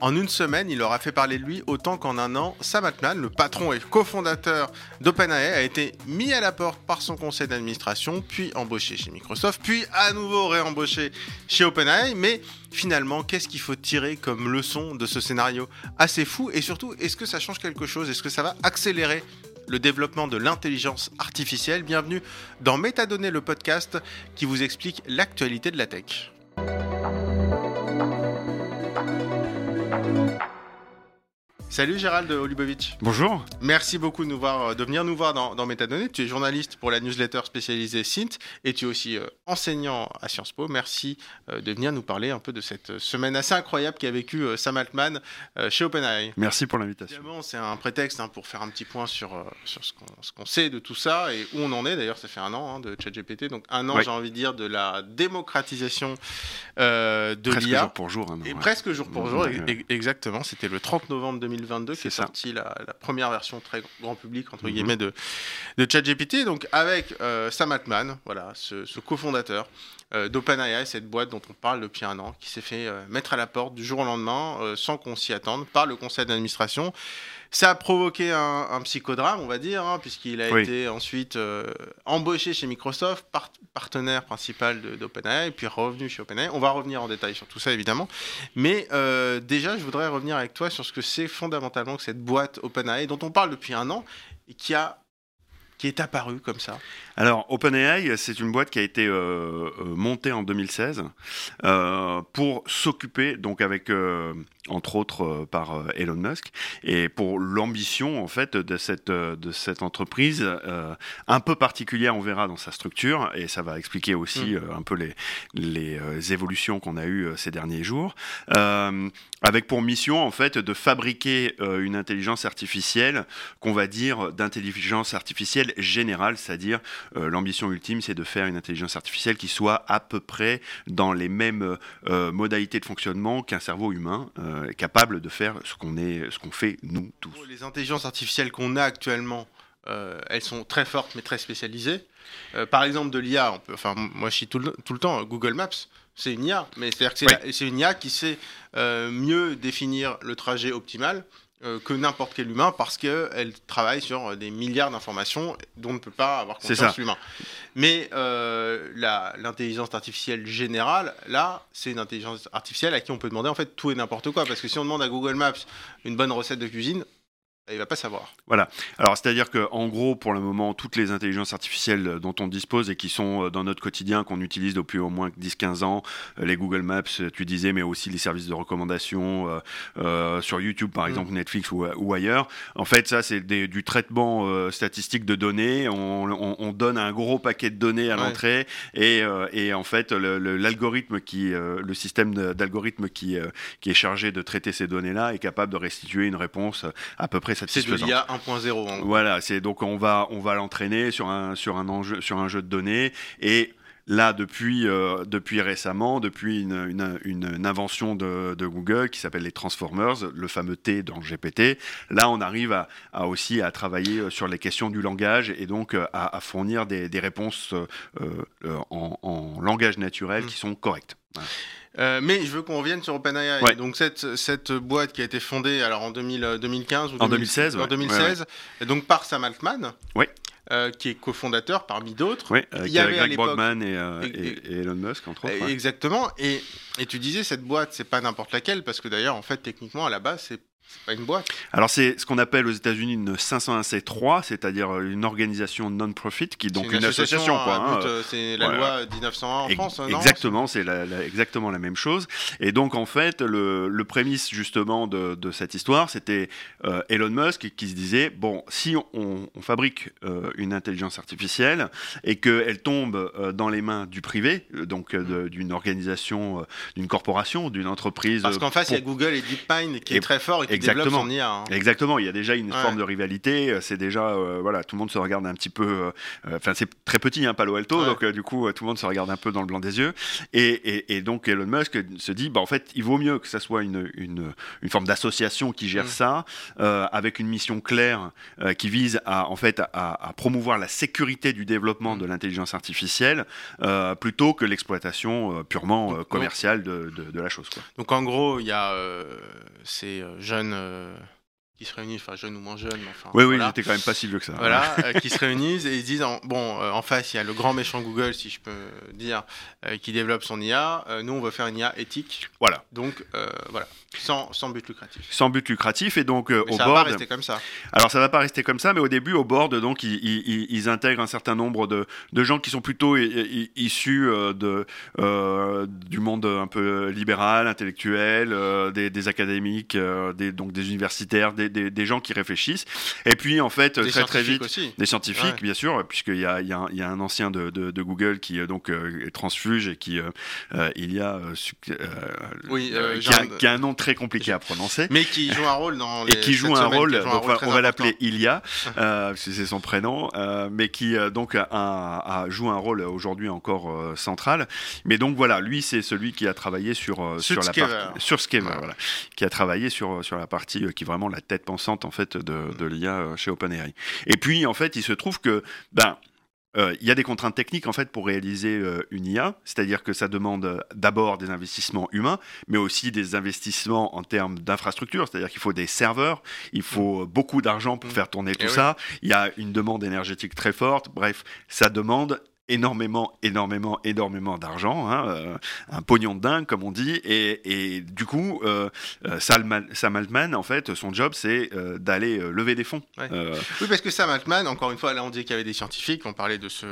En une semaine, il aura fait parler de lui autant qu'en un an. Sam Altman, le patron et cofondateur d'OpenAI, a été mis à la porte par son conseil d'administration, puis embauché chez Microsoft, puis à nouveau réembauché chez OpenAI. Mais finalement, qu'est-ce qu'il faut tirer comme leçon de ce scénario assez fou? Et surtout, est-ce que ça change quelque chose? Est-ce que ça va accélérer le développement de l'intelligence artificielle? Bienvenue dans Métadonnées, le podcast qui vous explique l'actualité de la tech. Thank you. Salut Gérald Olubovic. Bonjour. Merci beaucoup de, nous voir, de venir nous voir dans, dans Métadonnées. Tu es journaliste pour la newsletter spécialisée Sint et tu es aussi euh, enseignant à Sciences Po. Merci euh, de venir nous parler un peu de cette semaine assez incroyable qu'a vécu euh, Sam Altman chez OpenAI. Merci pour l'invitation. Évidemment, c'est un prétexte hein, pour faire un petit point sur, sur ce qu'on sait de tout ça et où on en est. D'ailleurs, ça fait un an hein, de ChatGPT. Donc un an, j'ai envie de dire, de la démocratisation de l'IA. Presque jour pour jour. et presque jour pour jour, exactement. C'était le 30 novembre 2020 2022 qui est, sorti la, première version très grand public entre mhm. guillemets de, de ChatGPT. Donc avec euh, Sam Altman, voilà, ce, cofondateur d'OpenAI, cette boîte dont on parle depuis un an, qui s'est fait euh, mettre à la porte du jour au lendemain sans qu'on s'y attende par le conseil d'administration. Ça a provoqué un, psychodrame, on va dire, hein, puisqu'il a été ensuite euh, embauché chez Microsoft, partenaire principal d'OpenAI, puis revenu chez OpenAI. On va revenir en détail sur tout ça, évidemment. Mais euh, déjà, je voudrais revenir avec toi sur ce que c'est fondamentalement que cette boîte OpenAI, dont on parle depuis un an, et qui a qui est apparu comme ça Alors, OpenAI, c'est une boîte qui a été euh, montée en 2016 pour s'occuper, donc avec entre autres euh, par euh, Elon Musk, et pour l'ambition en fait de cette, euh, de cette entreprise un peu particulière, on verra dans sa structure, et ça va expliquer aussi mm. un peu les, les évolutions qu'on a eues ces derniers jours, avec pour mission en fait de fabriquer une intelligence artificielle qu'on va dire d'intelligence artificielle générale, c'est-à-dire l'ambition ultime c'est de faire une intelligence artificielle qui soit à peu près dans les mêmes modalités de fonctionnement qu'un cerveau humain. Euh, capable de faire ce qu'on est, ce qu'on fait nous tous. Les intelligences artificielles qu'on a actuellement, euh, elles sont très fortes mais très spécialisées. Euh, par exemple, de l'IA, enfin moi je suis tout le, tout le temps Google Maps. C'est une IA, mais c'est-à-dire que c'est une IA qui sait mieux définir le trajet optimal euh, que n'importe quel humain parce qu'elle travaille sur des milliards d'informations dont on ne peut pas avoir conscience l'humain. Mais euh, l'intelligence artificielle générale, là, c'est une intelligence artificielle à qui on peut demander en fait tout et n'importe quoi. Parce que si on demande à Google Maps une bonne recette de cuisine, il va pas savoir. Voilà. Alors, c'est-à-dire que, en gros, pour le moment, toutes les intelligences artificielles dont on dispose et qui sont euh, dans notre quotidien, qu'on utilise depuis au moins 10-15 ans, euh, les Google Maps, euh, tu disais, mais aussi les services de recommandation sur YouTube, par mm. exemple, Netflix ou, ailleurs. En fait, ça, c'est du traitement statistique de données. On, donne un gros paquet de données à l'entrée et, et, en fait, l'algorithme qui, le système d'algorithme qui, qui est chargé de traiter ces données-là est capable de restituer une réponse à peu près c'est de l'IA 1.0. Voilà, c'est donc on va on va l'entraîner sur un sur un enjeu sur un jeu de données et Là, depuis, euh, depuis récemment, depuis une, une, invention de, de, Google qui s'appelle les Transformers, le fameux T dans le GPT, là, on arrive à, à, aussi à travailler euh, sur les questions du langage et donc euh, à, à fournir des, des réponses en, en, langage naturel mm. qui sont correctes. Euh, mais je veux qu'on revienne sur OpenAI. Donc cette, cette boîte qui a été fondée alors en 2000, 2015 ou en 2016, en 2016 et donc par Sam Altman. Oui. Euh, qui est cofondateur parmi d'autres. Oui, il y avait Greg Brockman euh, et, et, Elon Musk entre autres. Exactement. Et, tu disais cette boîte, c'est pas n'importe laquelle parce que d'ailleurs en fait techniquement à la base c'est pas une boîte. Alors c'est ce qu'on appelle aux États-Unis une 501c3, c'est-à-dire une organisation non-profit qui est donc une, association. Hein, euh, c'est la loi 1901 en France. Non exactement, c'est exactement la même chose. Et donc en fait, le, le prémisse justement de, de cette histoire, c'était euh, Elon Musk qui se disait bon, si on, on fabrique euh, une intelligence artificielle et qu'elle tombe dans les mains du privé, donc mm. d'une organisation, d'une corporation, d'une entreprise. Parce qu'en face, il y a Google et DeepMind qui est très fort et qui son IA. Hein. Exactement, il y a déjà une forme de rivalité. C'est déjà, voilà, tout le monde se regarde un petit peu. Enfin, c'est très petit, hein, Palo Alto, donc du coup, tout le monde se regarde un peu dans le blanc des yeux. Et, et, donc Elon Musk se dit, bah, en fait, il vaut mieux que ça soit une, une, une forme d'association qui gère mm. ça, avec une mission claire qui vise à, en fait, à, à, promouvoir la sécurité du développement mm. de l'intelligence artificielle, plutôt que l'exploitation purement commerciale de, de, la chose. Quoi. Donc en gros, il y a ces jeunes qui se réunissent, enfin jeunes ou moins jeunes. Enfin, oui, oui, j'étais quand même pas si vieux que ça. Voilà, euh, qui se réunissent et ils disent, bon, euh, en face, il y a le grand méchant Google, si je peux dire, euh, qui développe son IA. nous, on veut faire une IA éthique. Voilà. Donc, voilà, sans, sans, but lucratif. Sans but lucratif et donc au ça board. va pas rester comme ça. Alors, ça va pas rester comme ça, mais au début, au board, donc, ils, ils, ils intègrent un certain nombre de, de, gens qui sont plutôt issus de, du monde un peu libéral, intellectuel, des, des, académiques, des, donc des universitaires, des des, gens qui réfléchissent. Et puis, en fait, très très vite, des scientifiques, bien sûr, puisqu'il y a, y, a y a, un ancien de, de, Google qui euh, donc euh, est transfuge et qui euh, il y a oui, qui, a, un nom très compliqué à prononcer, mais qui joue un rôle dans les et qui joue un rôle. Donc, on va l'appeler Ilia, c'est son prénom, mais qui donc a, joue un rôle aujourd'hui encore central. Mais donc voilà, lui c'est celui qui a travaillé sur sur la partie sur Schemer, voilà, qui a travaillé sur sur la partie qui est vraiment la tête pensante en fait de, de l'IA euh, chez OpenAI. Et puis en fait, il se trouve que ben euh, il y a des contraintes techniques en fait pour réaliser euh, une IA, c'est-à-dire que ça demande d'abord des investissements humains, mais aussi des investissements en termes d'infrastructure, c'est-à-dire qu'il faut des serveurs, il faut mm. beaucoup d'argent pour mm. faire tourner eh tout ça, il y a une demande énergétique très forte, bref, ça demande énormément, énormément, énormément d'argent, hein, euh, un pognon de dingue comme on dit, et, et du coup, euh, euh Sam, Altman, en fait, son job, c'est euh, d'aller lever des fonds. Oui, parce que Sam Altman, encore une fois, là on dit qu'il y avait des scientifiques, on parlait de ce,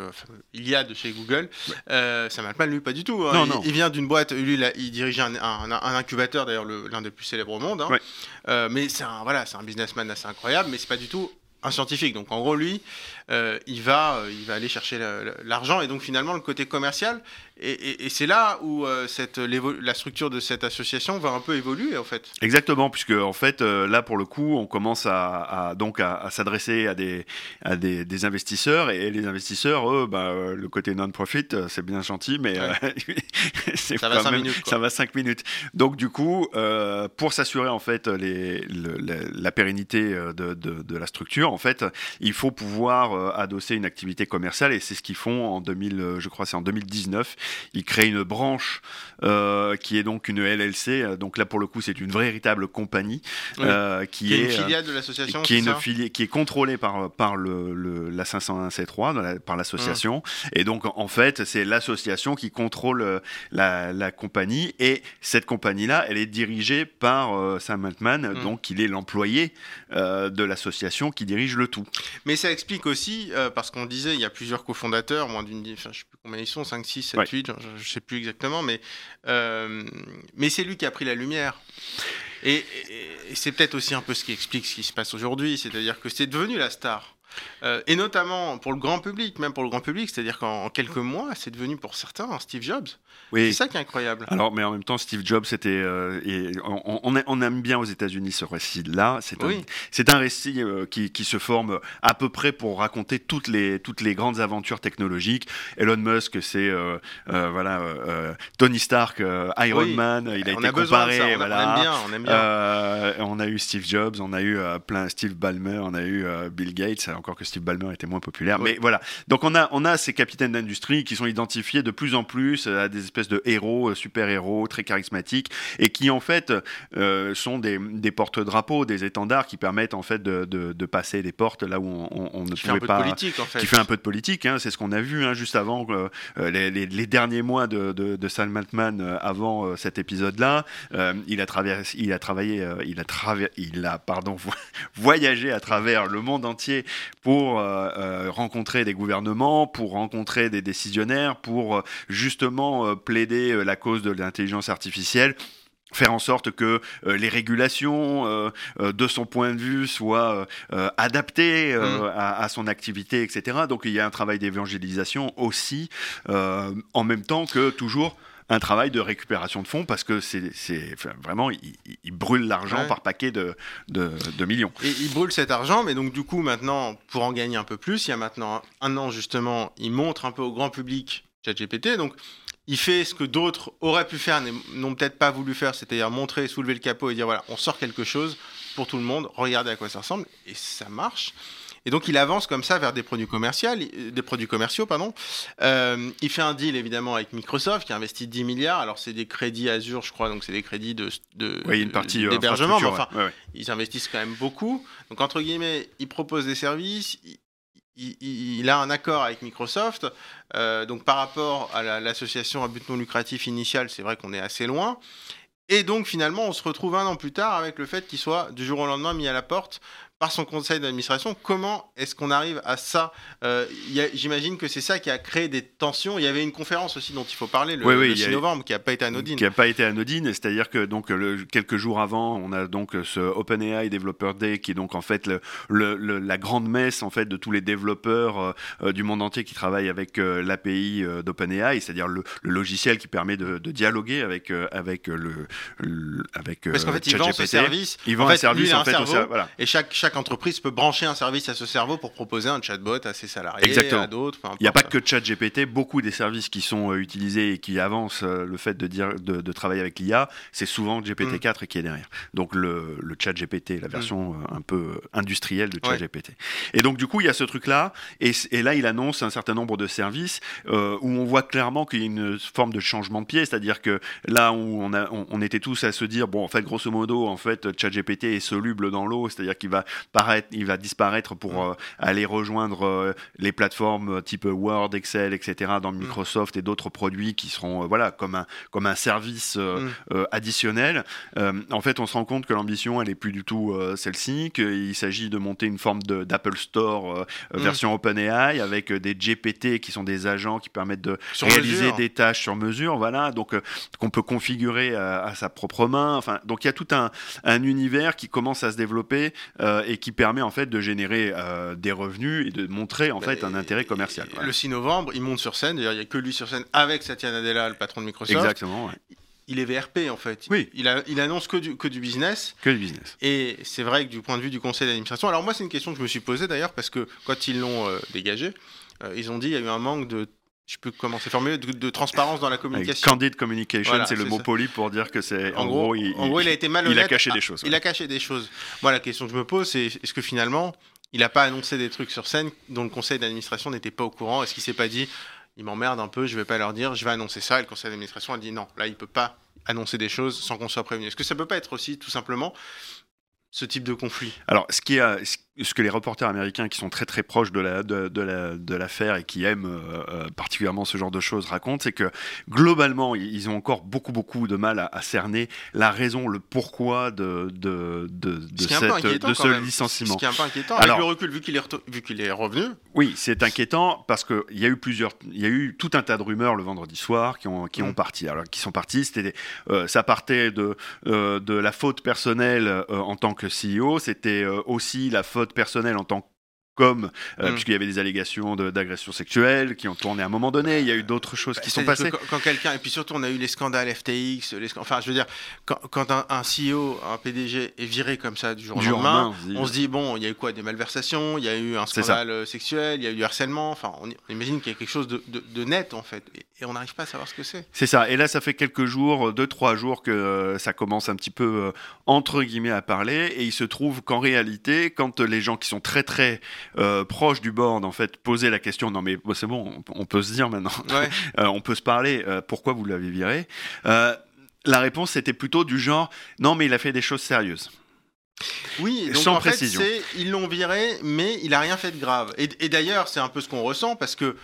il y a de chez Google. Sam Altman, lui, pas du tout. Hein. Non, il, non. il, vient d'une boîte, lui, il dirigeait un, un, incubateur, d'ailleurs l'un des plus célèbres au monde. Hein. mais c'est un, voilà, c'est un businessman assez incroyable, mais c'est pas du tout un scientifique. Donc en gros, lui, euh, il, va, euh, il va aller chercher l'argent et donc finalement le côté commercial. Et, c'est là où euh, cette, la structure de cette association va un peu évoluer en fait. Exactement, puisque en fait là pour le coup, on commence à, donc à, s'adresser à, des, à des, investisseurs et, les investisseurs, eux, bah, le côté non-profit, c'est bien gentil, mais ça va 5 minutes. Ça va 5 minutes. Donc du coup, pour s'assurer en fait les, la, pérennité de, de, de la structure, en fait, il faut pouvoir euh, adosser une activité commerciale et c'est ce qu'ils font en 2000, euh, je crois, c'est en 2019. Ils créent une branche euh, qui est donc une LLC. Donc là, pour le coup, c'est une véritable compagnie qui, est, une filiale de l'association. Qui est une filiale, qui est contrôlée par par le, la 501C3 par l'association. Et donc en fait, c'est l'association qui contrôle la, la, compagnie et cette compagnie-là, elle est dirigée par Sam Altman, mm. donc il est l'employé de l'association qui dirige le tout. Mais ça explique aussi, euh, parce qu'on disait, il y a plusieurs cofondateurs, moins d'une, enfin, je sais plus combien ils sont, 5, 6, 7, 8, je, ne sais plus exactement, mais, euh, mais c'est lui qui a pris la lumière. Et, et c'est peut-être aussi un peu ce qui explique ce qui se passe aujourd'hui, c'est-à-dire que c'est devenu la star. Euh, et notamment pour le grand public, même pour le grand public, c'est-à-dire qu'en quelques mois, c'est devenu pour certains un Steve Jobs. Oui. C'est ça qui est incroyable. Alors, mais en même temps, Steve Jobs, c'était, euh, et on, on, aime bien aux États-Unis ce récit-là. C'est un, récit euh, qui, qui, se forme à peu près pour raconter toutes les toutes les grandes aventures technologiques. Elon Musk, c'est voilà Tony Stark, Iron Man. Il a on été a comparé. Ça, on, voilà. on, aime bien, on aime bien. on a eu Steve Jobs, on a eu plein Steve Ballmer, on a eu Bill Gates encore que Steve Ballmer était moins populaire. Mais voilà. Donc on a, on a ces capitaines d'industrie qui sont identifiés de plus en plus à des espèces de héros, euh, super-héros, très charismatiques, et qui en fait euh, sont des, des porte-drapeaux, des étendards qui permettent en fait de, de, passer des portes là où on, on, ne qui pouvait pas. Politique, en fait. Qui fait un peu de politique. Hein, c'est ce qu'on a vu hein, juste avant euh, les, les, derniers mois de, de, de Sam Altman avant cet épisode-là. il a traversé, il a travaillé, il a il a pardon voyagé à travers le monde entier pour euh, euh, rencontrer des gouvernements, pour rencontrer des décisionnaires, pour euh, justement plaider la cause de l'intelligence artificielle faire en sorte que les régulations, de son point de vue, soient adaptées mmh. à, son activité, etc. Donc il y a un travail d'évangélisation aussi, en même temps que toujours un travail de récupération de fonds parce que c'est vraiment, ils, brûlent l'argent par paquet de, de, millions. Et ils brûlent cet argent, mais donc du coup, maintenant, pour en gagner un peu plus, il y a maintenant un an justement, ils montrent un peu au grand public ChatGPT. Donc, il fait ce que d'autres auraient pu faire, n'ont peut-être pas voulu faire, c'est-à-dire montrer, soulever le capot et dire voilà, on sort quelque chose pour tout le monde, regardez à quoi ça ressemble, et ça marche. Et donc il avance comme ça vers des produits commerciaux, des produits commerciaux, pardon. Euh, il fait un deal évidemment avec Microsoft qui a investi 10 milliards. Alors c'est des crédits Azure, je crois, donc c'est des crédits de, de une partie euh, d'hébergement, mais enfin ils investissent quand même beaucoup. Donc entre guillemets, il propose des services. Il, a un accord avec Microsoft. Euh, donc par rapport à l'association à but non lucratif initiale, c'est vrai qu'on est assez loin. Et donc finalement, on se retrouve un an plus tard avec le fait qu'il soit du jour au lendemain mis à la porte par son conseil d'administration. Comment est-ce qu'on arrive à ça euh, J'imagine que c'est ça qui a créé des tensions. Il y avait une conférence aussi dont il faut parler le, 6 novembre qui n'a pas été anodine. Qui n'a pas été anodine, c'est-à-dire que donc le, quelques jours avant, on a donc ce OpenAI Developer Day qui est donc en fait le, la grande messe en fait de tous les développeurs euh, euh, du monde entier qui travaillent avec l'API d'OpenAI, c'est-à-dire le, logiciel qui permet de, dialoguer avec avec le, avec parce qu'en fait ils vendent ce service. Ils vendent un service en fait, voilà. et chaque chaque entreprise peut brancher un service à ce cerveau pour proposer un chatbot à ses salariés, Exactement. à d'autres. Il n'y a pas que ChatGPT, beaucoup des services qui sont euh, utilisés et qui avancent euh, le fait de, dire, de, travailler avec l'IA, c'est souvent GPT-4 mm. qui est derrière. Donc le, le ChatGPT, la version mm. euh, un peu industrielle de ChatGPT. Et donc du coup, il y a ce truc-là, et, et, là, il annonce un certain nombre de services où on voit clairement qu'il y a une forme de changement de pied, c'est-à-dire que là où on, a, on, on, était tous à se dire, bon, en fait, grosso modo, en fait, ChatGPT est soluble dans l'eau, c'est-à-dire qu'il va il va disparaître pour euh, aller rejoindre euh, les plateformes type Word, Excel, etc. dans mm. Microsoft et d'autres produits qui seront euh, voilà comme un comme un service mm. additionnel. en fait, on se rend compte que l'ambition elle est plus du tout celle-ci, qu'il s'agit de monter une forme d'Apple Store mm. version OpenAI avec des GPT qui sont des agents qui permettent de réaliser des tâches sur mesure, voilà, donc qu'on peut configurer à, sa propre main. Enfin, donc il y a tout un, un univers qui commence à se développer et qui permet en fait de générer euh, des revenus et de montrer en fait un intérêt commercial. Le 6 novembre, il monte sur scène. D'ailleurs, il n'y a que lui sur scène avec Satya Nadella, le patron de Microsoft. Exactement. Il est VRP en fait. Oui. Il, a, il annonce que du, que du business. Que du business. Et c'est vrai que du point de vue du conseil d'administration. Alors moi, c'est une question que je me suis posée d'ailleurs parce que quand ils l'ont euh, dégagé, euh, ils ont dit qu'il y a eu un manque de je peux commencer à formuler, de, transparence dans la communication. candid communication, c'est le mot poli pour dire que c'est. En, gros, il, en gros, il a été malhonnête. Il a caché des choses. Il a caché des choses. Moi, la question que je me pose, c'est est-ce que finalement, il n'a pas annoncé des trucs sur scène dont le conseil d'administration n'était pas au courant? Est-ce qu'il s'est pas dit, il m'emmerde un peu, je vais pas leur dire, je vais annoncer ça? Et le conseil d'administration a dit non, là, il peut pas annoncer des choses sans qu'on soit prévenu. Est-ce que ça peut pas être aussi, tout simplement, ce type de conflit? Alors, ce qui a, ce que les reporters américains qui sont très très proches de la de, de l'affaire et qui aiment euh, euh, particulièrement ce genre de choses racontent, c'est que globalement ils ont encore beaucoup beaucoup de mal à, cerner la raison, le pourquoi de de de, de, cette, de ce licenciement. Ce qui est un peu inquiétant. Avec le recul, vu qu'il est qu'il est revenu. Oui, c'est inquiétant parce que il y a eu plusieurs, il y a eu tout un tas de rumeurs le vendredi soir qui ont qui ont mm. parti. Alors qui sont partis, c'était euh, ça partait de de la faute personnelle en tant que CEO, c'était aussi la faute personnel en tant que comme euh, mm. puisqu'il y avait des allégations d'agression sexuelle qui ont tourné à un moment donné. Il y a eu d'autres choses qui bah, sont passées. Quand, quelqu'un et puis surtout on a eu les scandales FTX, les enfin je veux dire quand, un, CEO, un PDG est viré comme ça du jour au lendemain, on, se dit bon il y a eu quoi des malversations, il y a eu un scandale euh, sexuel, il y a eu du harcèlement. Enfin on, imagine qu'il y a quelque chose de, net en fait et, on n'arrive pas à savoir ce que c'est. C'est ça. Et là ça fait quelques jours, deux trois jours que euh, ça commence un petit peu entre guillemets à parler et il se trouve qu'en réalité quand les gens qui sont très très euh, proche du board, en fait, poser la question non, mais c'est bon, on, peut se dire maintenant, euh, on peut se parler, euh, pourquoi vous l'avez viré? La réponse était plutôt du genre non, mais il a fait des choses sérieuses. Oui, donc Sans en précision. fait, ils l'ont viré, mais il a rien fait de grave. Et, d'ailleurs, c'est un peu ce qu'on ressent parce que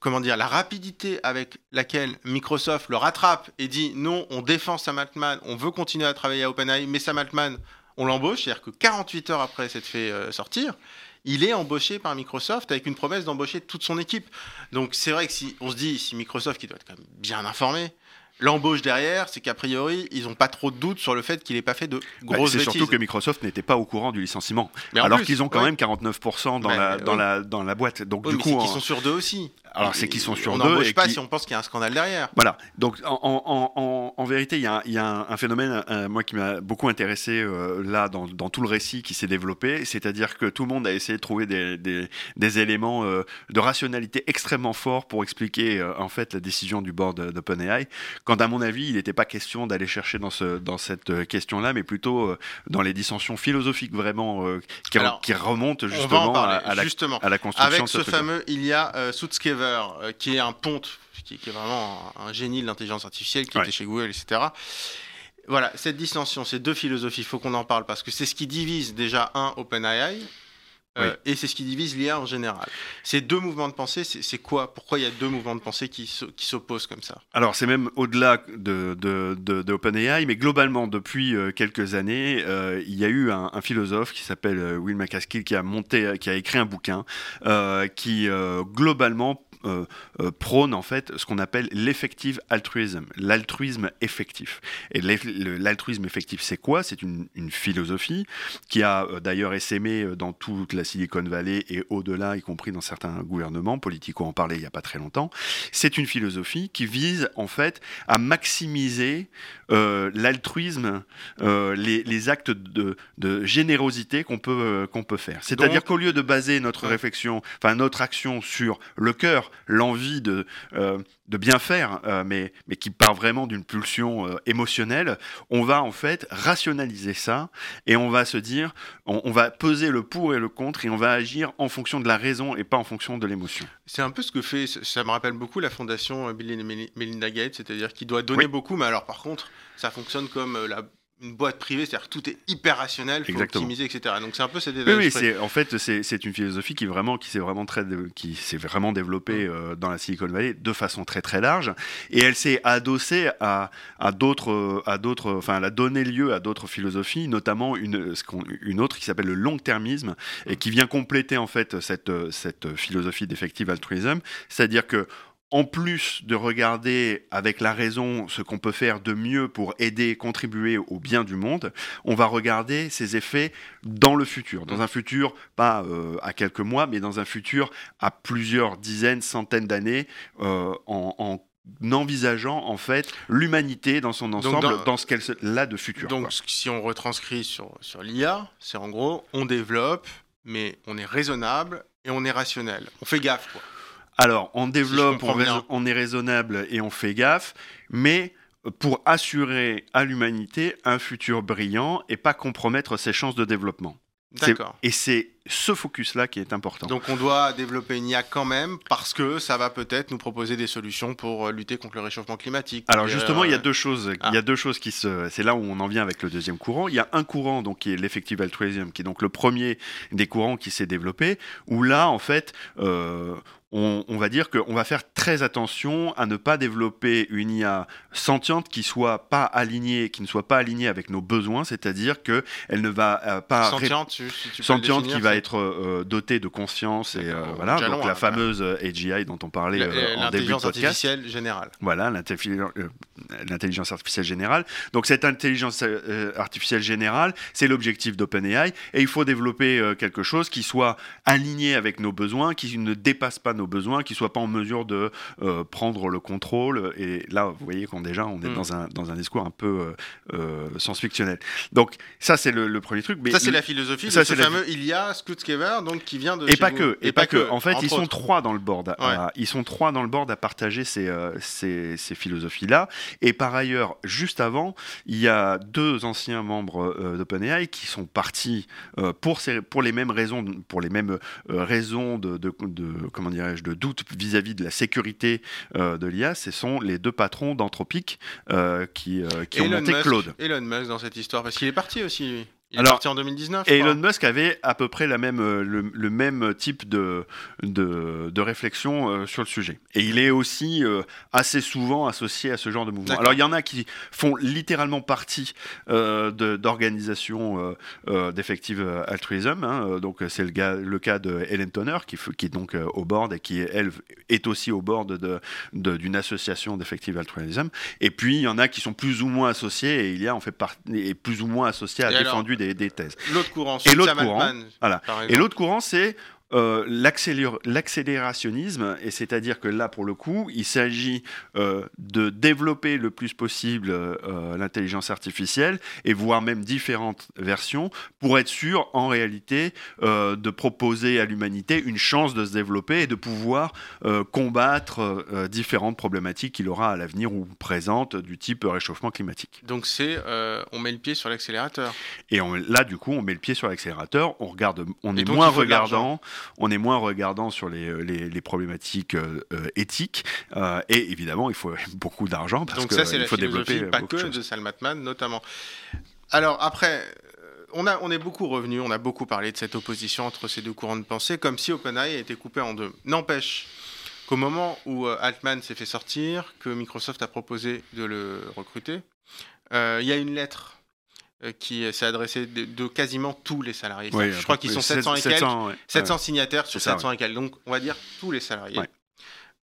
comment dire, la rapidité avec laquelle Microsoft le rattrape et dit non, on défend Sam Altman, on veut continuer à travailler à OpenAI, mais Sam Altman, on l'embauche, c'est-à-dire que 48 heures après s'être fait sortir, il est embauché par Microsoft avec une promesse d'embaucher toute son équipe. Donc c'est vrai que si on se dit, si Microsoft, qui doit être quand même bien informé, l'embauche derrière, c'est qu'a priori, ils n'ont pas trop de doutes sur le fait qu'il n'ait pas fait de bah, grosses bah, C'est surtout que Microsoft n'était pas au courant du licenciement, alors qu'ils ont quand même 49% dans, la, dans, la, dans la boîte. Donc, du coup, ils sont sûrs d'eux aussi. Alors c'est qu'ils sont sur on deux. On n'embauche pas si on pense qu'il y a un scandale derrière. Voilà. Donc en, vérité, il y a, y a un, phénomène, moi, qui m'a beaucoup intéressé là dans, dans, tout le récit qui s'est développé, c'est-à-dire que tout le monde a essayé de trouver des, des, des éléments de rationalité extrêmement forts pour expliquer en fait la décision du board d'OpenAI. Quand à mon avis, il n'était pas question d'aller chercher dans, ce, dans cette question-là, mais plutôt dans les dissensions philosophiques vraiment qui, qui, remontent justement à, la, justement. à la construction Avec ce, fameux, il y a euh, Euh, qui est un ponte, qui, est vraiment un, génie de l'intelligence artificielle, qui était chez Google, etc. Voilà, cette dissension, ces deux philosophies, il faut qu'on en parle, parce que c'est ce qui divise déjà un OpenAI, euh, et c'est ce qui divise l'IA en général. Ces deux mouvements de pensée, c'est quoi Pourquoi il y a deux mouvements de pensée qui, s'opposent comme ça? Alors, c'est même au-delà de, de, OpenAI, mais globalement, depuis euh, quelques années, euh, il y a eu un, philosophe qui s'appelle Will MacAskill qui a monté, qui a écrit un bouquin qui, globalement, euh, euh, prône en fait ce qu'on appelle l'effective altruisme, l'altruisme effectif. Et l'altruisme effectif, c'est quoi? C'est une, philosophie qui a euh, d'ailleurs essaimé dans toute la Silicon Valley et au-delà, y compris dans certains gouvernements. Politico en parlait il n'y a pas très longtemps. C'est une philosophie qui vise en fait à maximiser l'altruisme, les, actes de, générosité qu'on peut, qu'on peut faire. C'est-à-dire qu'au lieu de baser notre réflexion, enfin notre action sur le cœur, l'envie de, euh, de bien faire, euh, mais, mais qui part vraiment d'une pulsion euh, émotionnelle, on va en fait rationaliser ça et on va se dire, on, va peser le pour et le contre et on va agir en fonction de la raison et pas en fonction de l'émotion. C'est un peu ce que fait, ça me rappelle beaucoup la fondation Bill et Melinda Gates, c'est-à-dire qu'il doit donner beaucoup, mais alors par contre, ça fonctionne comme la une boîte privée, c'est-à-dire tout est hyper rationnel, faut optimiser, etc. Donc c'est un peu cette Oui, oui c'est, en fait, c'est, une philosophie qui vraiment, qui s'est vraiment très, qui s'est vraiment développée mm. euh, dans la Silicon Valley de façon très très large, et elle s'est adossée à, à d'autres, à d'autres, enfin, elle a donné lieu à d'autres philosophies, notamment une, une autre qui s'appelle le long-termisme et qui vient compléter en fait cette, cette philosophie d'effective altruisme, c'est-à-dire que en plus de regarder avec la raison ce qu'on peut faire de mieux pour aider, contribuer au bien du monde, on va regarder ces effets dans le futur, dans un futur pas euh, à quelques mois, mais dans un futur à plusieurs dizaines, centaines d'années, euh, en, envisageant en fait l'humanité dans son ensemble, dans, ce qu'elle a de futur. Donc si on retranscrit sur, sur l'IA, c'est en gros, on développe, mais on est raisonnable et on est rationnel. On fait gaffe, quoi. Alors, on développe, on, est raisonnable et on fait gaffe, mais pour assurer à l'humanité un futur brillant et pas compromettre ses chances de développement. D'accord. Et c'est ce focus-là qui est important. Donc on doit développer une IA quand même parce que ça va peut-être nous proposer des solutions pour euh, lutter contre le réchauffement climatique. Alors justement, il y a deux choses. Il y a ah. deux choses qui se. C'est là où on en vient avec le deuxième courant. Il y a un courant donc qui est l'effective altruism, qui est donc le premier des courants qui s'est développé. Où là, en fait, euh, on, va dire qu'on va faire très attention à ne pas développer une IA sentiente qui soit pas alignée, qui ne soit pas alignée avec nos besoins, c'est-à-dire que elle ne va euh, pas sentiente, sentiente qui va être euh, dotée de conscience et euh, voilà, donc la fameuse AGI dont on parlait en début de podcast. L'intelligence artificielle générale. Voilà, l'intelligence artificielle générale. Donc cette intelligence artificielle générale, c'est l'objectif d'OpenAI et il faut développer quelque chose qui soit aligné avec nos besoins, qui ne dépasse pas nos besoins, qu'ils soient pas en mesure de euh, prendre le contrôle. Et là, vous voyez qu'on déjà on est mm. dans, un, dans un discours un peu euh, euh, science-fictionnel. Donc ça, c'est le, premier truc. Mais ça, c'est la philosophie ça, de ce fameux il y a Skutskever, donc qui vient de. Et pas que. Et, pas, que. En fait, ils sont trois dans le board. ils sont trois dans le board à partager ces, ces, ces philosophies-là. Et par ailleurs, juste avant, il y a deux anciens membres d'OpenAI qui sont partis pour, ces, pour les mêmes raisons, pour les mêmes raisons de, de, de comment de doute vis-à-vis de la sécurité euh, de l'IA, ce sont les deux patrons d'Anthropic euh, qui, euh, qui ont monté Claude. Elon Musk dans cette histoire, parce qu'il est parti aussi, lui. Il est parti en 2019. Et Elon Musk avait à peu près la même, euh, le, même type de, de, de réflexion euh, sur le sujet. Et il est aussi euh, assez souvent associé à ce genre de mouvement. Alors il y en a qui font littéralement partie d'organisations d'effective altruism. Hein. donc c'est le, le, cas de Helen Toner qui, qui est donc au board et qui elle est aussi au board d'une de, association d'effective altruism. Et puis il y en a qui sont plus ou moins associés et il y a en fait plus ou moins associé à défendu des, thèses. L'autre courant, et l'autre courant, voilà. Et l'autre courant, c'est euh, l'accélérationnisme, et c'est-à-dire que là, pour le coup, il s'agit euh, de développer le plus possible euh, l'intelligence artificielle, et voire même différentes versions, pour être sûr, en réalité, de proposer à l'humanité une chance de se développer et de pouvoir combattre différentes problématiques qu'il aura à l'avenir ou présentes du type réchauffement climatique. Donc c'est, on met le pied sur l'accélérateur. Et on, là, du coup, on met le pied sur l'accélérateur, on regarde, on est moins regardant, on est moins regardant sur les, euh, les, problématiques euh, euh, éthiques, et évidemment, il faut beaucoup d'argent parce Donc ça, c'est la faut développer pas que de, de Salmatman, notamment. Alors après, on, a, on est beaucoup revenu, on a beaucoup parlé de cette opposition entre ces deux courants de pensée, comme si OpenAI était coupé en deux. N'empêche qu'au moment où Altman s'est fait sortir, que Microsoft a proposé de le recruter, il y a une lettre qui s'est adressé de, quasiment tous les salariés. je crois qu'ils sont 700 et quelques, 700 signataires sur 700 et quelques. Donc, on va dire tous les salariés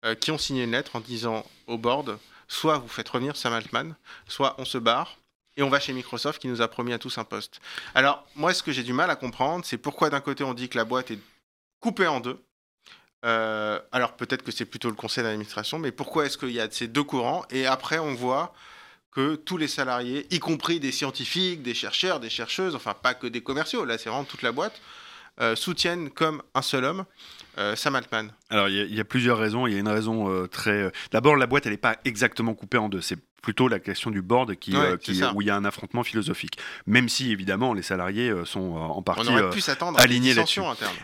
euh, qui ont signé une lettre en disant au board soit vous faites revenir Sam Altman, soit on se barre et on va chez Microsoft qui nous a promis à tous un poste. Alors, moi, ce que j'ai du mal à comprendre, c'est pourquoi d'un côté on dit que la boîte est coupée en deux. Euh, alors peut-être que c'est plutôt le conseil d'administration, mais pourquoi est-ce qu'il y a ces deux courants? Et après, on voit tous les salariés, y compris des scientifiques, des chercheurs, des chercheuses, enfin pas que des commerciaux, là c'est vraiment toute la boîte, euh, soutiennent comme un seul homme euh, Sam Altman. Alors il y, a plusieurs raisons. Il y a une raison euh, très. D'abord, la boîte elle n'est pas exactement coupée en deux. Plutôt la question du board qui, euh, où il y a un affrontement philosophique. Même si, évidemment, les salariés euh, sont euh, en partie alignés là-dessus.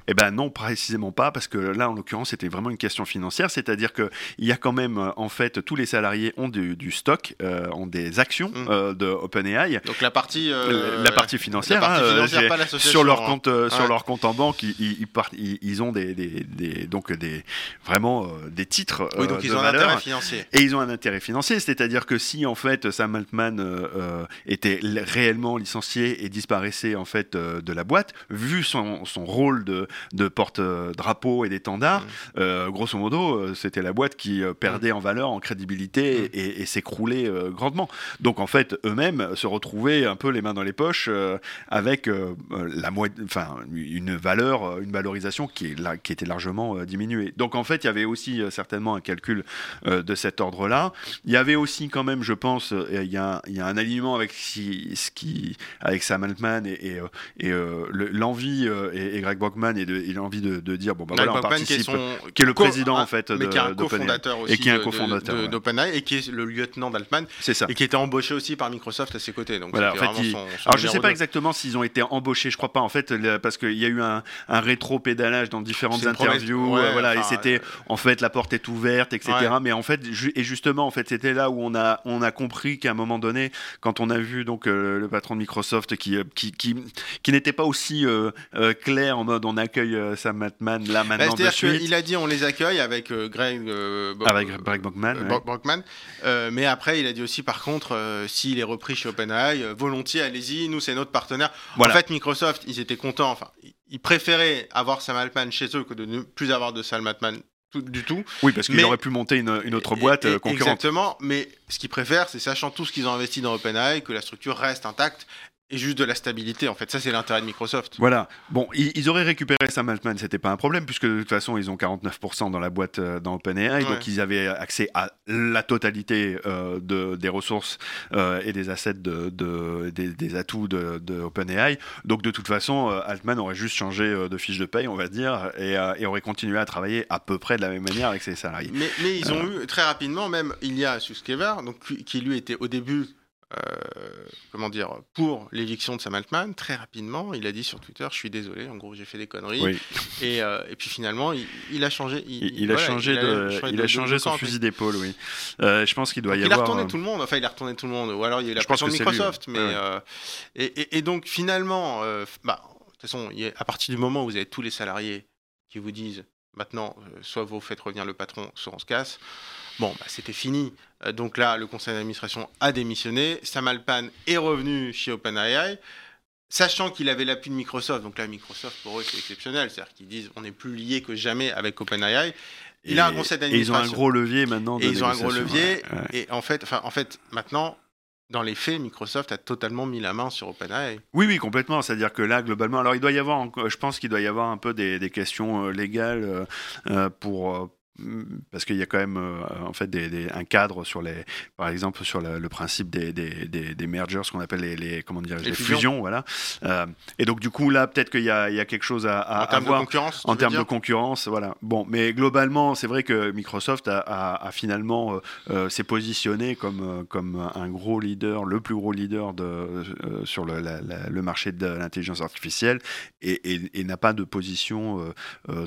Eh ben non, précisément pas, parce que là, en l'occurrence, c'était vraiment une question financière, c'est-à-dire qu'il y a quand même, en fait, tous les salariés ont du, stock, ont des actions mm. de OpenAI. Donc la partie, la partie financière, hein, sur leur hein. compte, sur leur compte en banque, ils, ils, ont des, des, donc des vraiment des titres. Oui, donc ils ont un intérêt financier. Et ils ont un intérêt financier, c'est-à-dire que si en fait Sam Altman euh, euh, était réellement licencié et disparaissait en fait euh, de la boîte, vu son, son rôle de, de porte-drapeau et d'étendard, mm. grosso modo, c'était la boîte qui perdait mm. en valeur, en crédibilité mm. et, s'écroulait grandement. Donc en fait, eux-mêmes se retrouvaient un peu les mains dans les poches avec la enfin une valeur, une valorisation qui, est qui était largement diminuée. Donc en fait, il y avait aussi certainement un calcul de cet ordre-là. Il y avait aussi quand même je pense, euh, il y, a, un alignement avec, ce qui, avec Sam Altman et, et, euh, euh, l'envie, et, Greg Brockman, et, l'envie de, dire bon, bah voilà, on participe, qui est, le président en fait mais qui est un cofondateur aussi et qui est un cofondateur d'OpenAI et qui est le lieutenant d'Altman. C'est ça. Et qui était embauché aussi par Microsoft à ses côtés. Donc voilà, en fait, alors je sais pas exactement s'ils ont été embauchés, je crois pas en fait, parce qu'il y a eu un, rétro-pédalage dans différentes interviews, voilà, et c'était en fait la porte est ouverte, etc. Mais en fait, et justement, en fait, c'était là où on a on a compris qu'à un moment donné, quand on a vu donc euh, le patron de Microsoft qui euh, qui, qui, qui n'était pas aussi euh, clair en mode on accueille Sam Altman là bah, maintenant de suite. Il a dit on les accueille avec Greg avec Greg Brockman, mais après il a dit aussi par contre s'il est repris chez OpenAI volontiers allez-y nous c'est notre partenaire. En fait Microsoft ils étaient contents enfin ils préféraient avoir Sam Altman chez eux que de ne plus avoir de Sam Altman du tout. Oui, parce qu'il aurait pu monter une, autre boîte euh, concurrente. Exactement, mais ce qu'ils préfèrent, c'est sachant tout ce qu'ils ont investi dans OpenAI, que la structure reste intacte et juste de la stabilité. En fait, ça, c'est l'intérêt de Microsoft. Voilà. Bon, ils, auraient récupéré Sam Altman, c'était pas un problème, puisque de toute façon, ils ont 49% dans la boîte euh, dans OpenAI, donc ils avaient accès à la totalité euh, de, des ressources euh, et des assets, de, de des, atouts de, de, OpenAI. Donc, de toute façon, Altman aurait juste changé de fiche de paye, on va dire, et, et, aurait continué à travailler à peu près de la même manière avec ses salariés. Mais, mais ils ont eu très rapidement, même il y a Suskever, donc qui lui était au début euh, comment dire, pour l'éviction de Sam Altman, très rapidement, il a dit sur Twitter Je suis désolé, en gros, j'ai fait des conneries. Et, euh, et, puis finalement, il, a changé. Il, a changé, de, il a changé son fusil d'épaule, oui. Euh, je pense qu'il doit y avoir. Il a retourné tout le monde, enfin, il a retourné tout le monde. Ou alors, il y a eu la pression de Microsoft. Mais, et, et, donc, finalement, bah, de toute façon, à partir du moment où vous avez tous les salariés qui vous disent Maintenant, soit vous faites revenir le patron, soit on se casse. Bon, bah, c'était fini. Euh, donc là, le conseil d'administration a démissionné. Sam Altman est revenu chez OpenAI, sachant qu'il avait l'appui de Microsoft. Donc là, Microsoft, pour eux, c'est exceptionnel. C'est-à-dire qu'ils disent on est plus lié que jamais avec OpenAI. Il a un conseil d'administration. Et ils ont un gros levier maintenant. et ils ont un gros levier. Et en fait, enfin, en fait, maintenant, dans les faits, Microsoft a totalement mis la main sur OpenAI. Oui, oui, complètement. C'est-à-dire que là, globalement, alors il doit y avoir, je pense qu'il doit y avoir un peu des, questions légales pour parce qu'il y a quand même euh, en fait des, un cadre sur les par exemple sur le principe des, des, des, mergers ce qu'on appelle les, les, comment dire les, fusions. voilà. Euh, et donc du coup là peut-être qu'il y, y, a quelque chose à, à en termes de concurrence en termes de concurrence voilà. Bon mais globalement c'est vrai que Microsoft a, a, finalement euh, s'est positionné comme comme un gros leader le plus gros leader de sur le, le, marché de l'intelligence artificielle et, et, n'a pas de position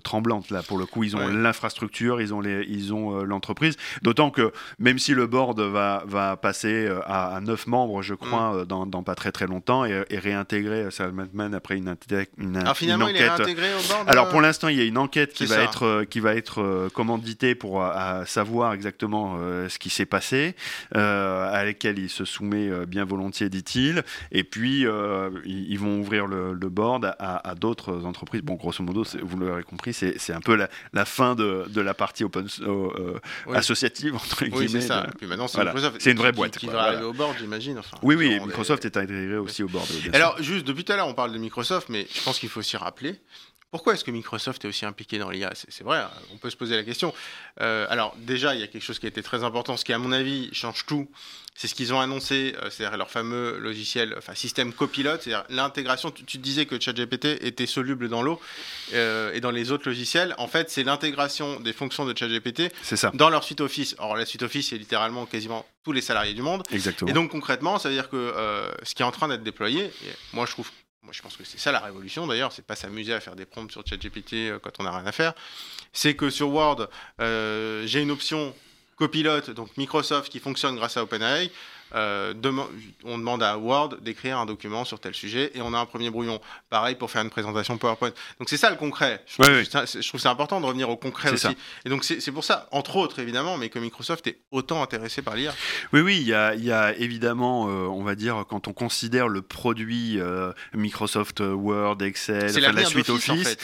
tremblante là pour le coup. Ils ont l'infrastructure ils ont les, ils ont euh, l'entreprise. D'autant que même si le board va, va passer euh, à, neuf 9 membres, je crois, mm. euh, dans, dans, pas très très longtemps, et, réintégrer Salman après une, une, Alors finalement, il est réintégré au board Alors pour l'instant, il y a une enquête qui va, être, qui va être commanditée pour savoir exactement ce qui s'est passé, à laquelle il se soumet bien volontiers, dit-il. Et puis, ils, vont ouvrir le, board à, d'autres entreprises. Bon, grosso modo, vous l'aurez compris, c'est un peu la, la fin de, de la partie partie open euh, associative entre guillemets. Oui, c'est ça. puis maintenant, c'est une vraie boîte. Qui, va arriver au board, j'imagine. oui, oui, Microsoft est intégré aussi au board. Alors, juste depuis tout à l'heure, on parle de Microsoft, mais je pense qu'il faut aussi rappeler pourquoi est-ce que Microsoft est aussi impliqué dans l'IA C'est vrai, hein, on peut se poser la question. Euh, alors déjà, il y a quelque chose qui a été très important, ce qui à mon avis change tout. C'est ce qu'ils ont annoncé, euh, c'est-à-dire leur fameux logiciel, enfin système copilote, c'est-à-dire l'intégration. Tu, tu, disais que ChatGPT était soluble dans l'eau euh, et dans les autres logiciels. En fait, c'est l'intégration des fonctions de ChatGPT dans leur suite Office. Or, la suite Office, c'est littéralement quasiment tous les salariés du monde. Exactement. Et donc concrètement, ça veut dire que ce qui est en train d'être déployé, moi je trouve moi je pense que c'est ça la révolution d'ailleurs, c'est pas s'amuser à faire des prompts sur ChatGPT euh, quand on n'a rien à faire, c'est que sur Word, euh, j'ai une option copilote, donc Microsoft qui fonctionne grâce à OpenAI. Euh, on demande à Word d'écrire un document sur tel sujet et on a un premier brouillon. Pareil pour faire une présentation PowerPoint. Donc c'est ça le concret. Je trouve, c'est important de revenir au concret aussi. Et donc c'est pour ça, entre autres évidemment, mais que Microsoft est autant intéressé par l'IA. Oui, oui, il y a, évidemment, euh, on va dire, quand on considère le produit euh, Microsoft Word, Excel, la suite Office,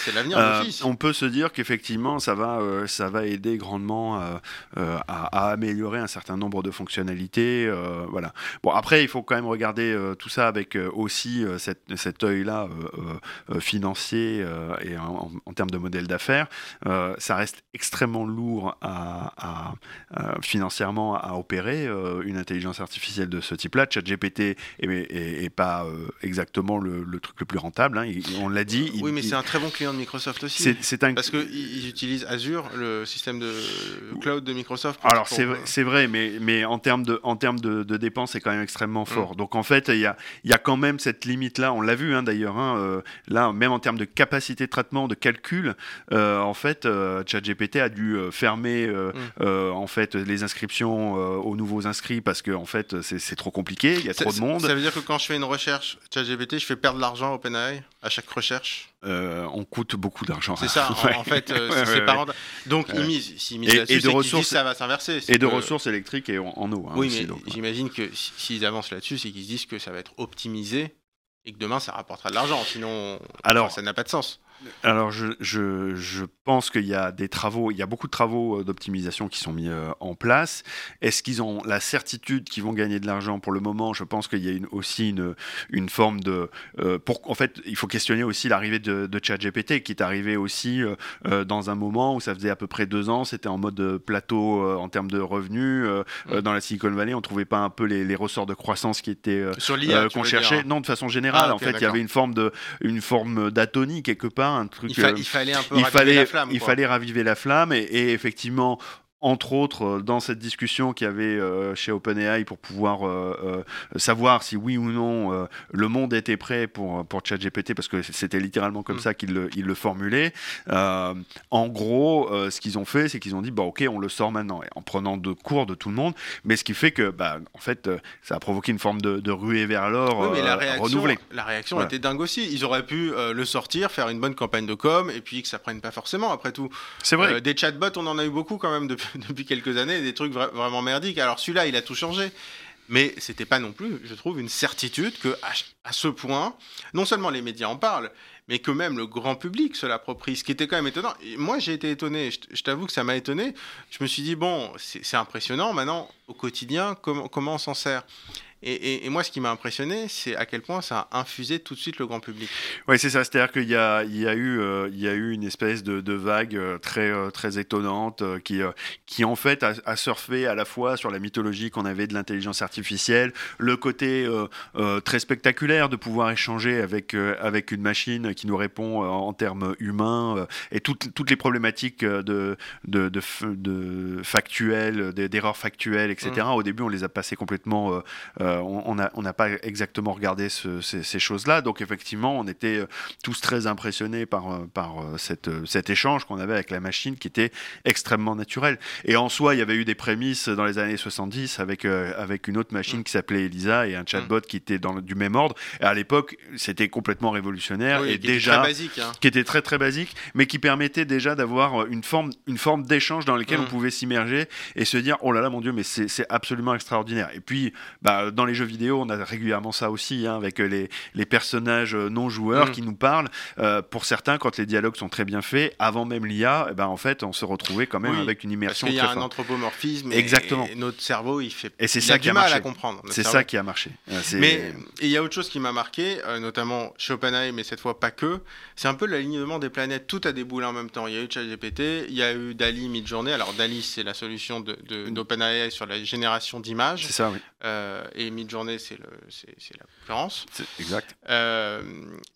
on peut se dire qu'effectivement ça va, ça va aider grandement à, améliorer un certain nombre de fonctionnalités voilà. Bon, après, il faut quand même regarder euh, tout ça avec euh, aussi euh, cet œil-là financier et en, termes de modèle d'affaires. ça reste extrêmement lourd à, financièrement à opérer une intelligence artificielle de ce type-là. ChatGPT est, pas exactement le, truc le plus rentable. Hein. on l'a dit. Oui, mais c'est un très bon client de Microsoft aussi. C'est un... Parce qu'ils utilisent Azure, le système de cloud de Microsoft. Alors, c'est vrai, mais, mais en termes de, en termes de, de dépenses, c'est quand même extrêmement fort. Mm. Donc en fait, il y a, y a, quand même cette limite-là. On l'a vu hein, d'ailleurs. Hein, euh, là, même en termes de capacité de traitement, de calcul, euh, en fait, euh, ChatGPT a dû fermer mm. en fait les inscriptions aux nouveaux inscrits parce que en fait, c'est trop compliqué. Il y a trop de monde. Ça veut dire que quand je fais une recherche ChatGPT, je fais perdre de l'argent à OpenAI? À chaque recherche. on coûte beaucoup d'argent. C'est ça, en, fait, c'est pas Donc, ils misent, s'ils misent et, et, de ressources, ça va s'inverser. Et de ressources électriques et en, eau. Hein, oui, mais j'imagine que s'ils avancent là-dessus, c'est qu'ils se disent que ça va être optimisé et que demain ça rapportera de l'argent. Sinon, Alors, ça n'a pas de sens. Alors, je, je, je pense qu'il y a des travaux, il y a beaucoup de travaux euh, d'optimisation qui sont mis euh, en place. Est-ce qu'ils ont la certitude qu'ils vont gagner de l'argent? Pour le moment Je pense qu'il y a une, aussi une, une forme de. Euh, pour, en fait, il faut questionner aussi l'arrivée de, de ChatGPT, qui est arrivé aussi dans un moment où ça faisait à peu près deux ans, c'était en mode plateau en termes de revenus. Mm. Dans la Silicon Valley, on trouvait pas un peu les, les ressorts de croissance qui étaient qu'on cherchait. Non, de façon générale, ah, en fait, il y avait une forme de, une forme d'atonie quelque part un truc. Il, euh, fallait un peu il fallait, la flamme. Il fallait raviver la flamme et effectivement, entre autres, euh, dans cette discussion qu'il y avait euh, chez OpenAI pour pouvoir euh, savoir si oui ou non le monde était prêt pour, pour ChatGPT, parce que c'était littéralement comme mm. ça qu'ils le, le formulaient. en gros, ce qu'ils ont fait, c'est qu'ils ont dit, bah, ok, on le sort maintenant, en prenant de cours de tout le monde, mais ce qui fait que, bah, en fait, ça a provoqué une forme de, ruée vers l'or oui, la réaction, renouvelée. La réaction était dingue aussi. Ils auraient pu le sortir, faire une bonne campagne de com, et puis que ça prenne pas forcément, après tout. C'est vrai. des chatbots, on en a eu beaucoup quand même depuis depuis quelques années, des trucs vraiment merdiques. Alors celui-là, il a tout changé. Mais c'était pas non plus, je trouve, une certitude que à, ce point, non seulement les médias en parlent, mais que même le grand public se l'approprie, ce qui était quand même étonnant. Moi, j'ai été étonné, je, t'avoue que ça m'a étonné. Je me suis dit, bon, c'est impressionnant, maintenant, au quotidien, comment, comment on s'en sert? Et, moi, ce qui m'a impressionné, c'est à quel point ça a infusé tout de suite le grand public. Oui, c'est ça. C'est-à-dire qu'il y a, il y, a eu, il y a eu une espèce de, vague très, très étonnante qui, qui, en fait, a, surfé à la fois sur la mythologie qu'on avait de l'intelligence artificielle, le côté très spectaculaire de pouvoir échanger avec, avec une machine qui nous répond en termes humains et toutes, toutes les problématiques de, de, de, factuelles, d'erreurs factuelles, etc. Mmh. Au début, on les a passées complètement euh, on n'a pas exactement regardé ces, choses-là. Donc effectivement, on était euh, tous très impressionnés par, euh, cet échange qu'on avait avec la machine qui était extrêmement naturel. Et en soi, il y avait eu des prémices dans les années 70 avec, avec une autre machine mm. qui s'appelait Elisa et un chatbot mm. qui était dans du même ordre. Et à l'époque, c'était complètement révolutionnaire et qui déjà était basique, hein. qui était très très basique, mais qui permettait déjà d'avoir une forme, une forme d'échange dans lequel on mm. pouvait s'immerger et se dire oh là là mon dieu, mais c'est absolument extraordinaire. Et puis, bah, dans les jeux vidéo, on a régulièrement ça aussi, hein, avec les, les, personnages euh, non joueurs mm. qui nous parlent. Euh, pour certains, quand les dialogues sont très bien faits, avant même l'IA, eh ben, en fait, on se retrouvait quand même avec une immersion. Parce qu'il y a un anthropomorphisme. Exactement. Et, notre cerveau, il fait. Et c'est ça qui a mal marché. à comprendre. C'est ça qui a marché. Euh, mais il y a autre chose qui m'a marqué, notamment chez OpenAI, mais cette fois pas que. C'est un peu l'alignement des planètes. Tout a déboulé en même temps. Il y a eu ChatGPT, il y a eu DALI Midjourney. Alors DALI, c'est la solution d'OpenAI de, sur la génération d'images. C'est ça, oui. Et Midjourney, c'est la concurrence. Exact. Euh,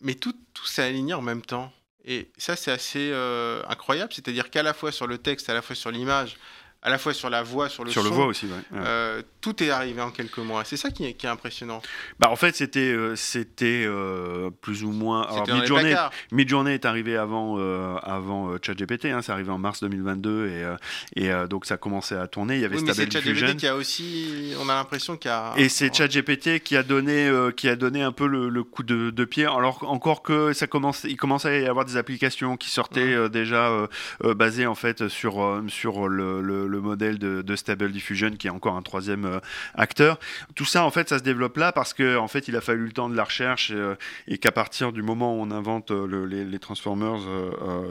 mais tout, tout s'est aligné en même temps. Et ça, c'est assez euh, incroyable. C'est-à-dire qu'à la fois sur le texte, à la fois sur l'image, à la fois sur la voix, sur le sur son. le voix aussi, euh, tout est arrivé en quelques mois. C'est ça qui est, qui est, impressionnant. Bah, en fait, c'était euh, c'était euh, plus ou moins. Midjourney, Midjourney est arrivé avant, avant ChatGPT, hein, c'est arrivé en mars 2022 et, et donc ça commençait à tourner. Il y avait oui, Stable mais ChatGPT qui a aussi, on a l'impression qu'il a. Et c'est ChatGPT qui a donné qui a donné un peu le, coup de, de, pied. Alors encore que ça commence, il commençait à y avoir des applications qui sortaient déjà basées en fait sur sur le le modèle de, Stable Diffusion qui est encore un troisième euh, acteur. Tout ça, en fait, ça se développe là parce qu'en en fait, il a fallu le temps de la recherche euh, et, qu'à partir du moment où on invente euh, les, Transformers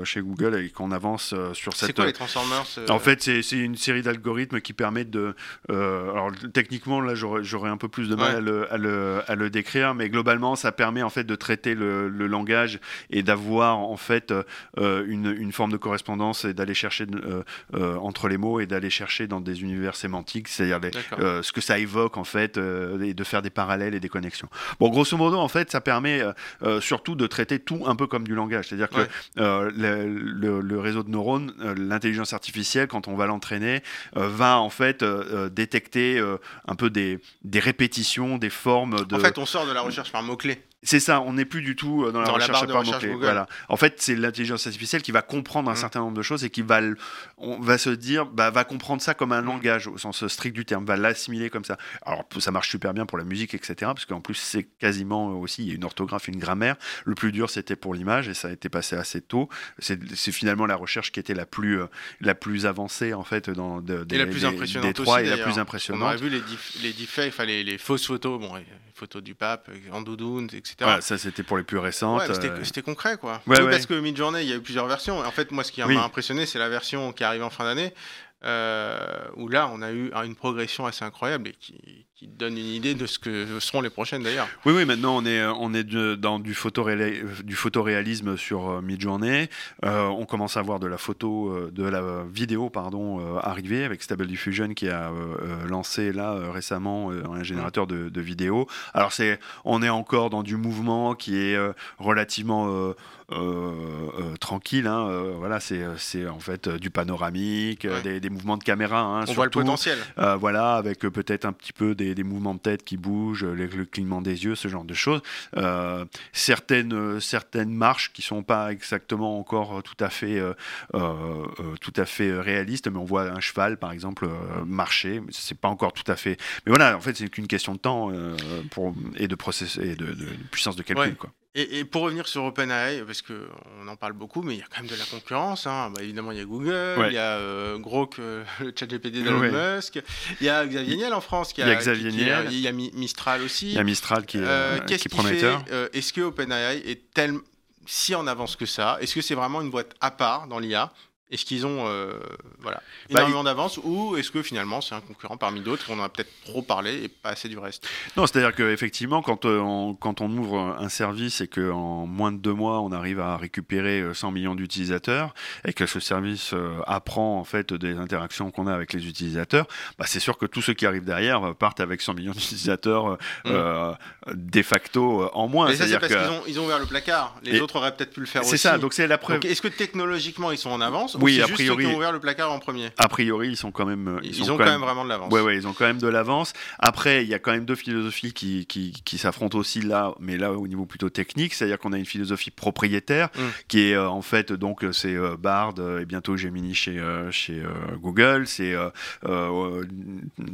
chez Google et qu'on avance sur cette. C'est quoi les Transformers En fait, c'est une série d'algorithmes qui permettent de. alors, techniquement, là, j'aurais un peu plus de mal à, le, à, le, décrire, mais globalement, ça permet en fait de traiter le, langage et d'avoir en fait une, une, forme de correspondance et d'aller chercher entre les mots et d'aller chercher dans des univers sémantiques, c'est-à-dire euh, ce que ça évoque en fait, euh, et de faire des parallèles et des connexions. Bon, grosso modo, en fait, ça permet euh, surtout de traiter tout un peu comme du langage, c'est-à-dire que le, réseau de neurones, l'intelligence artificielle, quand on va l'entraîner, va en fait détecter un peu des, des répétitions, des formes de. En fait, on sort de la recherche par mots-clés. C'est ça, on n'est plus du tout euh, dans la recherche par mots-clés. Voilà. En fait, c'est l'intelligence artificielle qui va comprendre un mm. certain nombre de choses et qui va, on va se dire, bah, va comprendre ça comme un mm. langage au sens strict du terme, va l'assimiler comme ça. Alors, ça marche super bien pour la musique, etc. Parce qu'en plus, c'est quasiment aussi, il y a une orthographe, une grammaire. Le plus dur, c'était pour l'image et ça a été passé assez tôt. C'est finalement la recherche qui était la plus, euh, la plus avancée, en fait, dans de, et la plus impressionnante trois et la plus impressionnante. On a vu les, les deepfakes, les, les fausses photos, bon, photos du pape en doudoune, etc. ça c'était pour les plus récentes. Euh. c'était concret quoi. Parce que Midjourney, il y a eu plusieurs versions. En fait, moi, ce qui m'a impressionné, c'est la version qui arrive en fin d'année. Euh, où là, on a eu une progression assez incroyable et qui, qui donne une idée de ce que seront les prochaines d'ailleurs. Oui, oui, maintenant on est, on est dans du, du photoréalisme sur euh, Midjourney. Euh, on commence à voir de la photo, euh, de la vidéo, pardon, arriver avec Stable Diffusion qui a lancé là récemment un générateur de, de vidéo. Alors c'est, on est encore dans du mouvement qui est relativement tranquille. Hein, voilà, c'est, c'est en fait du panoramique, des, mouvements de caméra. Hein, on voit le potentiel. voilà, avec peut-être un petit peu des des, mouvements de tête qui bougent, le, clignement des yeux, ce genre de choses. Euh, certaines, euh, certaines marches qui sont pas exactement encore tout à fait, euh, tout à fait réalistes, mais on voit un cheval, par exemple, marcher. C'est pas encore tout à fait. Mais voilà, en fait, c'est qu'une question de temps pour, et de process et de, puissance de calcul. Quoi. Et, pour revenir sur OpenAI, parce qu'on en parle beaucoup, mais il y a quand même de la concurrence. Hein. Bah, évidemment, il y a Google, il y a euh, Grok, le chat GPT d'Elon Musk, il y a Xavier Niel en France. Qui a, il y a Xavier Niel. il y a Mistral aussi. Il y a Mistral qui, euh, qui est prometteur. Euh, est-ce que OpenAI est tellement si en avance que ça Est-ce que c'est vraiment une boîte à part dans l'IA est-ce qu'ils ont euh, voilà, bah, énormément d'avance ou est-ce que finalement c'est un concurrent parmi d'autres On en a peut-être trop parlé et pas assez du reste? Non, c'est-à-dire qu'effectivement, quand, euh, on, quand on ouvre un service et qu'en moins de deux mois, on arrive à récupérer 100 euh, millions d'utilisateurs et que ce service apprend en fait des interactions qu'on a avec les utilisateurs, bah, c'est sûr que tous ceux qui arrivent derrière partent avec 100 millions d'utilisateurs mm. de facto en moins. c'est parce qu'ils ont, ils ont ouvert le placard. Les autres auraient peut-être pu le faire aussi. C'est ça, donc c'est la preuve. Est-ce que technologiquement ils sont en avance oui, a priori. Ceux qui ont ouvert le placard en premier. A priori, ils sont quand même. Ils, ont quand, même, vraiment de l'avance. Ouais, ouais, ils ont quand même de l'avance. Après, il y a quand même deux philosophies qui, qui, qui s'affrontent aussi là, mais là au niveau plutôt technique, c'est-à-dire qu'on a une philosophie propriétaire mm. qui est euh, en fait donc c'est euh, Bard euh, et bientôt Gemini chez chez Google, c'est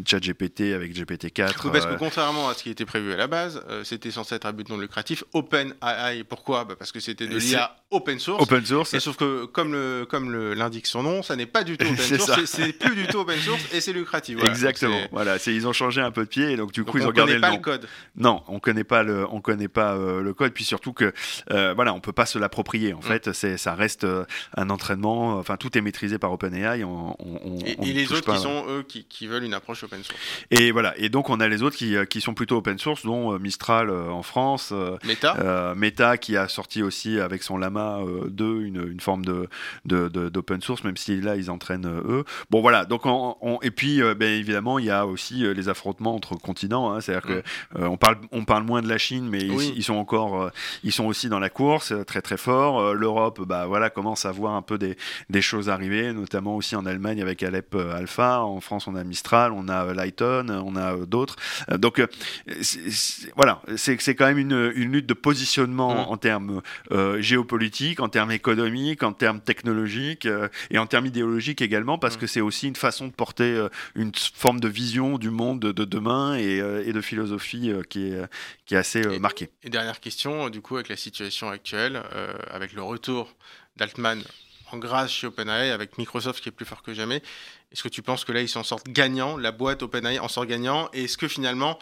ChatGPT avec GPT-4. Parce que contrairement à ce qui était prévu à la base, c'était censé être un but non lucratif. OpenAI, pourquoi? Bah Parce que c'était de l'IA open source. Open source. Et sauf que comme le comme le l'indique son nom, ça n'est pas du tout open source, c'est plus du tout open source et c'est lucratif. Exactement. Voilà, ils ont changé un peu de pied et donc du coup ils ont gardé le nom. On connaît pas le code. Non, on connaît pas le, on connaît pas euh, le code. Puis surtout que euh, voilà, on peut pas se l'approprier. En mm. fait, c'est ça reste euh, un entraînement. Enfin, tout est maîtrisé par OpenAI. On, on, et, et les autres qui sont eux qui, qui, veulent une approche open source. Et voilà. Et donc on a les autres qui, qui sont plutôt open source, dont Mistral en France, Meta, Meta qui a sorti aussi avec son Lama 2 une, une forme de d'open source, même si là ils entraînent euh, eux. Bon voilà, donc on, et puis euh, ben, évidemment il y a aussi euh, les affrontements entre continents, hein. c'est-à-dire que on parle on parle moins de la Chine, mais ils, sont encore ils sont aussi dans la course très très fort. L'Europe bah voilà commence à voir un peu des, des choses arriver, notamment aussi en Allemagne avec Alep Alpha, en France on a Mistral, on a Lighton, on a d'autres. Donc voilà, c'est quand même une, une, lutte de positionnement mm. en termes géopolitiques, en termes économiques, en termes technologiques et en termes idéologiques également, parce mm. que c'est aussi une façon de porter euh, une forme de vision du monde de, demain et, euh, et, de philosophie euh, qui est, qui est assez marquée. Et dernière question, du coup, avec la situation actuelle, avec le retour d'Altman en grâce chez OpenAI, avec Microsoft qui est plus fort que jamais, est-ce que tu penses que là, ils s'en sortent gagnants, la boîte OpenAI en sort gagnant, et est-ce que finalement,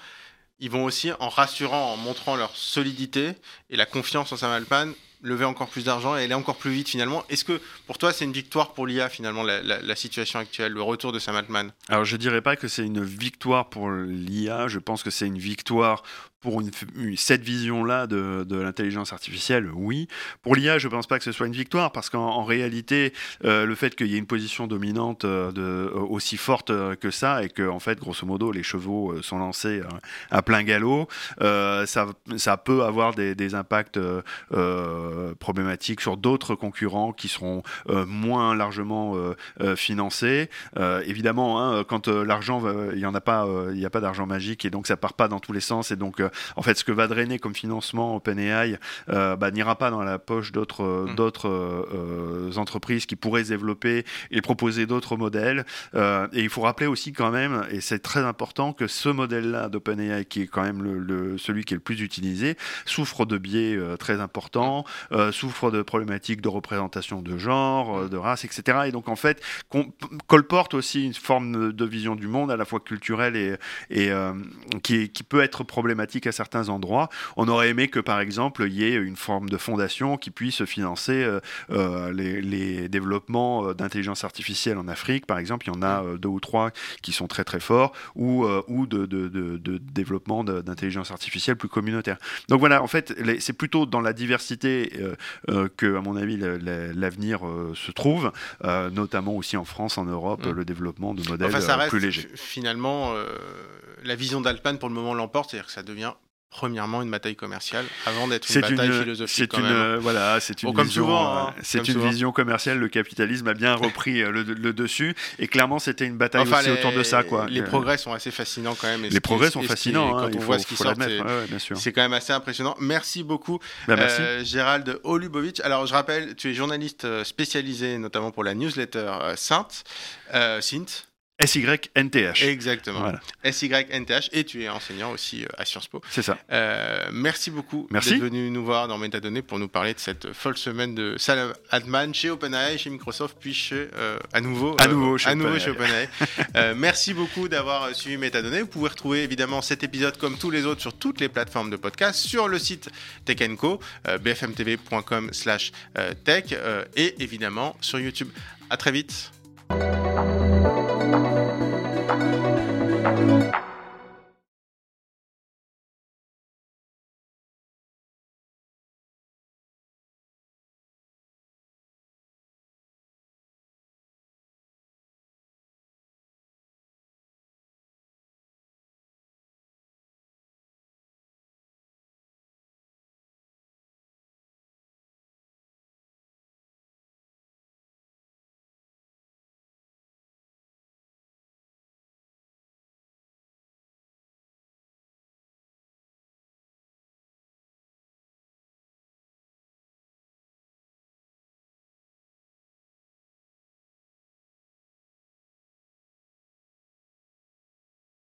ils vont aussi, en rassurant, en montrant leur solidité et la confiance en Sam Altman, lever encore plus d'argent et aller encore plus vite finalement. Est-ce que pour toi c'est une victoire pour l'IA finalement la, situation actuelle, le retour de Sam Altman? Alors je dirais pas que c'est une victoire pour l'IA, je pense que c'est une victoire pour une, cette vision-là de, de l'intelligence artificielle, oui. Pour l'IA, je ne pense pas que ce soit une victoire, parce qu'en réalité, euh, le fait qu'il y ait une position dominante euh, euh, aussi forte que ça, et que, en fait, grosso modo, les chevaux sont lancés à plein galop, ça, ça peut avoir des, des impacts problématiques sur d'autres concurrents qui seront moins largement financés. évidemment, hein, quand l'argent, il n'y a pas, il n'y a pas d'argent magique, et donc ça part pas dans tous les sens, et donc en fait, ce que va drainer comme financement OpenAI euh, bah, n'ira pas dans la poche d'autres mm. d'autres euh, entreprises qui pourraient développer et proposer d'autres modèles. Euh, et il faut rappeler aussi quand même, et c'est très important, que ce modèle-là d'OpenAI, qui est quand même le, celui qui est le plus utilisé, souffre de biais très importants, souffre de problématiques de représentation de genre, de race, etc. Et donc en fait, colporte aussi une forme de vision du monde à la fois culturelle et, et qui, qui peut être problématique à certains endroits. On aurait aimé que, par exemple, il y ait une forme de fondation qui puisse financer euh, euh, les, développements euh, d'intelligence artificielle en Afrique, par exemple. Il y en a deux ou trois qui sont très très forts, ou, ou de, de, développement d'intelligence artificielle plus communautaire. Donc voilà, en fait, c'est plutôt dans la diversité que, à mon avis, l'avenir se trouve, notamment aussi en France, en Europe, mm. le développement de modèles plus légers. Finalement, la vision d'Alpan pour le moment l'emporte, c'est-à-dire que ça devient premièrement une bataille commerciale avant d'être une bataille philosophique. C'est une, euh, voilà, c'est une, vision, hein, c'est une vision commerciale. Le capitalisme a bien repris euh, le, dessus et clairement c'était une bataille aussi autour de ça, quoi. Les progrès sont assez fascinants quand même. les progrès sont fascinants. Hein, quand on voit ce qui sort, c'est quand même assez impressionnant. Merci beaucoup, ben, merci. Euh, Gérald Olubovic. Alors je rappelle, tu es journaliste spécialisé notamment pour la newsletter Sainte, Sint. SYNTH. Exactement. SYNTH. Et tu es enseignant aussi à Sciences Po. C'est ça. merci beaucoup d'être venu nous voir dans Métadonnées pour nous parler de cette folle semaine de Salam Adman chez OpenAI, chez Microsoft, puis chez, à nouveau, à nouveau chez OpenAI. merci beaucoup d'avoir suivi Métadonnées. Vous pouvez retrouver évidemment cet épisode comme tous les autres sur toutes les plateformes de podcast, sur le site Tech Co, bfmtv.com slash tech et évidemment sur YouTube. À très vite.